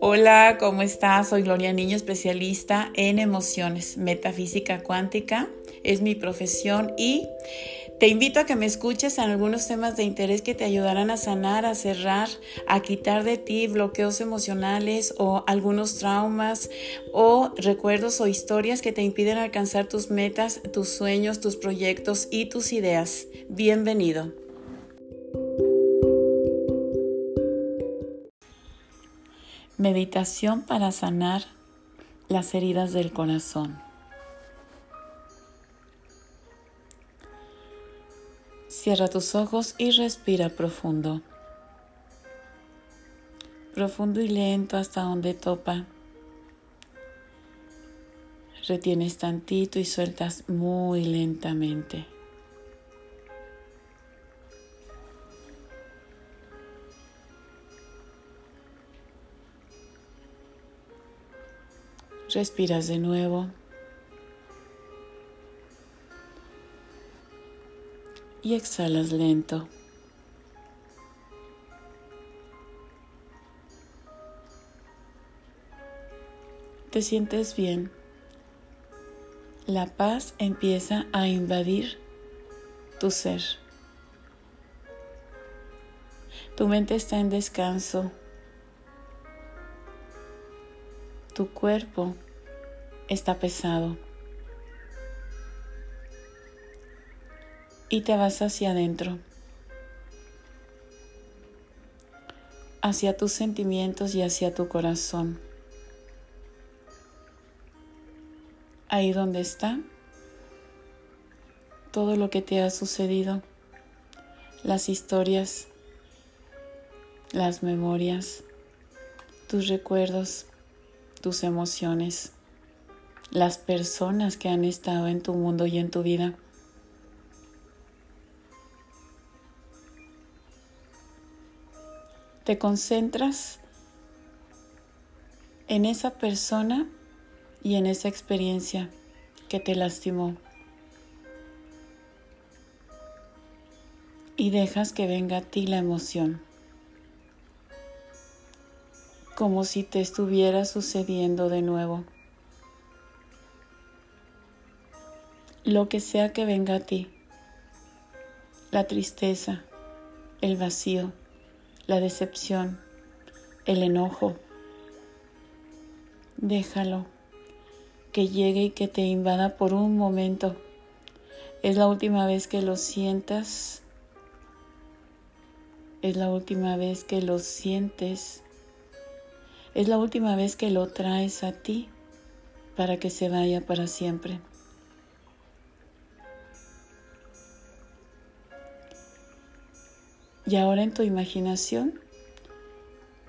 Hola, ¿cómo estás? Soy Gloria Niño, especialista en emociones. Metafísica cuántica es mi profesión y te invito a que me escuches en algunos temas de interés que te ayudarán a sanar, a cerrar, a quitar de ti bloqueos emocionales o algunos traumas o recuerdos o historias que te impiden alcanzar tus metas, tus sueños, tus proyectos y tus ideas. Bienvenido. Meditación para sanar las heridas del corazón. Cierra tus ojos y respira profundo. Profundo y lento hasta donde topa. Retienes tantito y sueltas muy lentamente. Respiras de nuevo. Y exhalas lento. Te sientes bien. La paz empieza a invadir tu ser. Tu mente está en descanso. Tu cuerpo está pesado. Y te vas hacia adentro, hacia tus sentimientos y hacia tu corazón. Ahí donde está todo lo que te ha sucedido, las historias, las memorias, tus recuerdos tus emociones, las personas que han estado en tu mundo y en tu vida. Te concentras en esa persona y en esa experiencia que te lastimó. Y dejas que venga a ti la emoción como si te estuviera sucediendo de nuevo. Lo que sea que venga a ti, la tristeza, el vacío, la decepción, el enojo, déjalo que llegue y que te invada por un momento. Es la última vez que lo sientas. Es la última vez que lo sientes es la última vez que lo traes a ti para que se vaya para siempre. Y ahora en tu imaginación,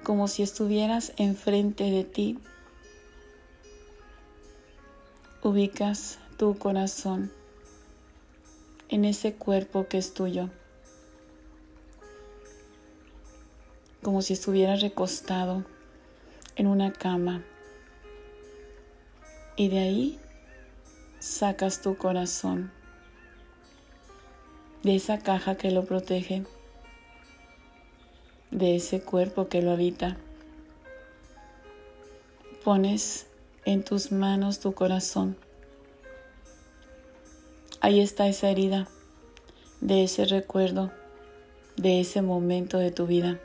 como si estuvieras enfrente de ti, ubicas tu corazón en ese cuerpo que es tuyo, como si estuvieras recostado en una cama y de ahí sacas tu corazón de esa caja que lo protege, de ese cuerpo que lo habita. Pones en tus manos tu corazón. Ahí está esa herida de ese recuerdo, de ese momento de tu vida.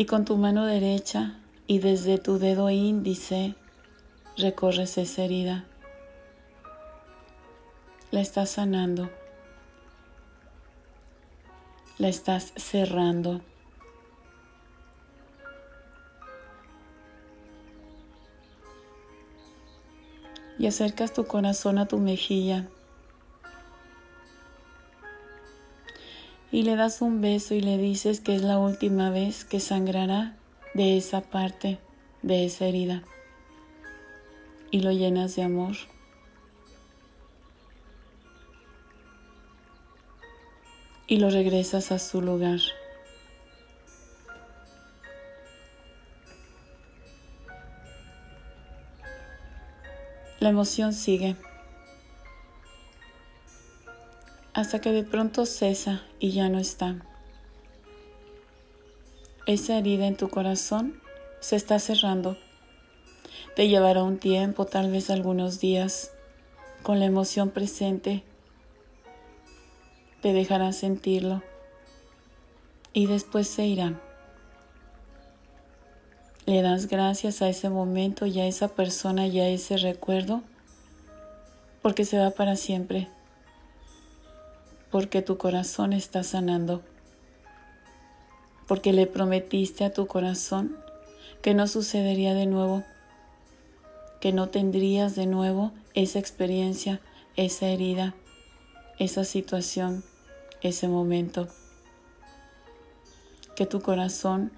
Y con tu mano derecha y desde tu dedo índice recorres esa herida. La estás sanando. La estás cerrando. Y acercas tu corazón a tu mejilla. Y le das un beso y le dices que es la última vez que sangrará de esa parte, de esa herida. Y lo llenas de amor. Y lo regresas a su lugar. La emoción sigue hasta que de pronto cesa y ya no está. esa herida en tu corazón se está cerrando. Te llevará un tiempo, tal vez algunos días, con la emoción presente. Te dejarán sentirlo y después se irán. Le das gracias a ese momento y a esa persona y a ese recuerdo porque se va para siempre, porque tu corazón está sanando, porque le prometiste a tu corazón que no sucedería de nuevo, que no tendrías de nuevo esa experiencia, esa herida, esa situación, ese momento, que tu corazón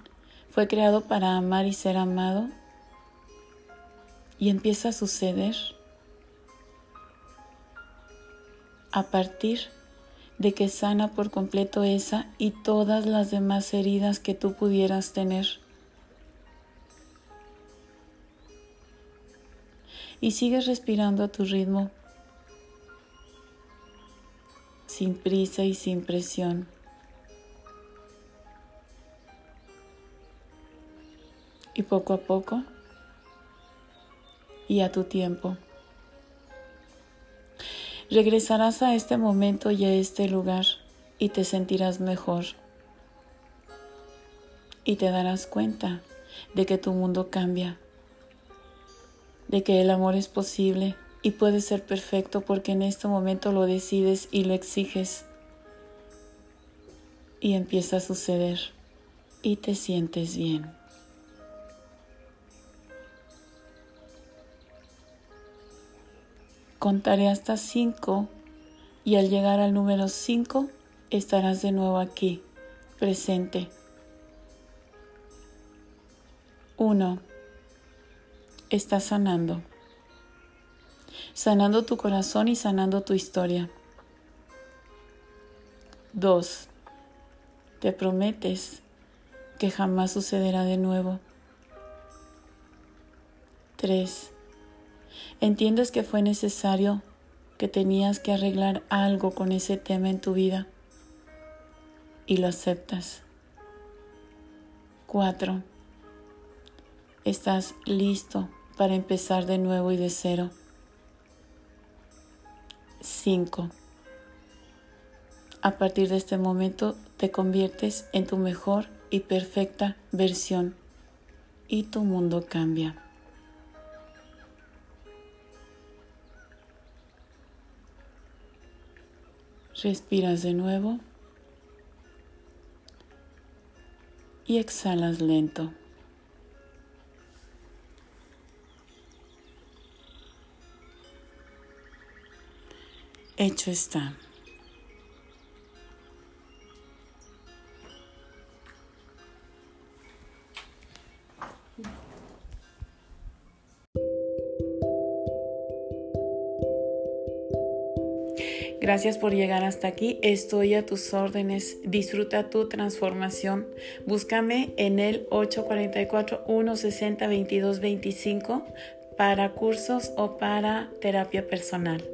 fue creado para amar y ser amado y empieza a suceder a partir de que sana por completo esa y todas las demás heridas que tú pudieras tener. Y sigues respirando a tu ritmo, sin prisa y sin presión. Y poco a poco y a tu tiempo. Regresarás a este momento y a este lugar y te sentirás mejor. Y te darás cuenta de que tu mundo cambia, de que el amor es posible y puede ser perfecto porque en este momento lo decides y lo exiges. Y empieza a suceder y te sientes bien. Contaré hasta cinco y al llegar al número cinco estarás de nuevo aquí, presente. Uno, Estás sanando. Sanando tu corazón y sanando tu historia. Dos, Te prometes que jamás sucederá de nuevo. Tres, entiendes que fue necesario, que tenías que arreglar algo con ese tema en tu vida y lo aceptas. 4. Estás listo para empezar de nuevo y de cero. 5. A partir de este momento te conviertes en tu mejor y perfecta versión y tu mundo cambia. Respiras de nuevo y exhalas lento. Hecho está. Gracias por llegar hasta aquí. Estoy a tus órdenes. Disfruta tu transformación. Búscame en el 844-160-2225 para cursos o para terapia personal.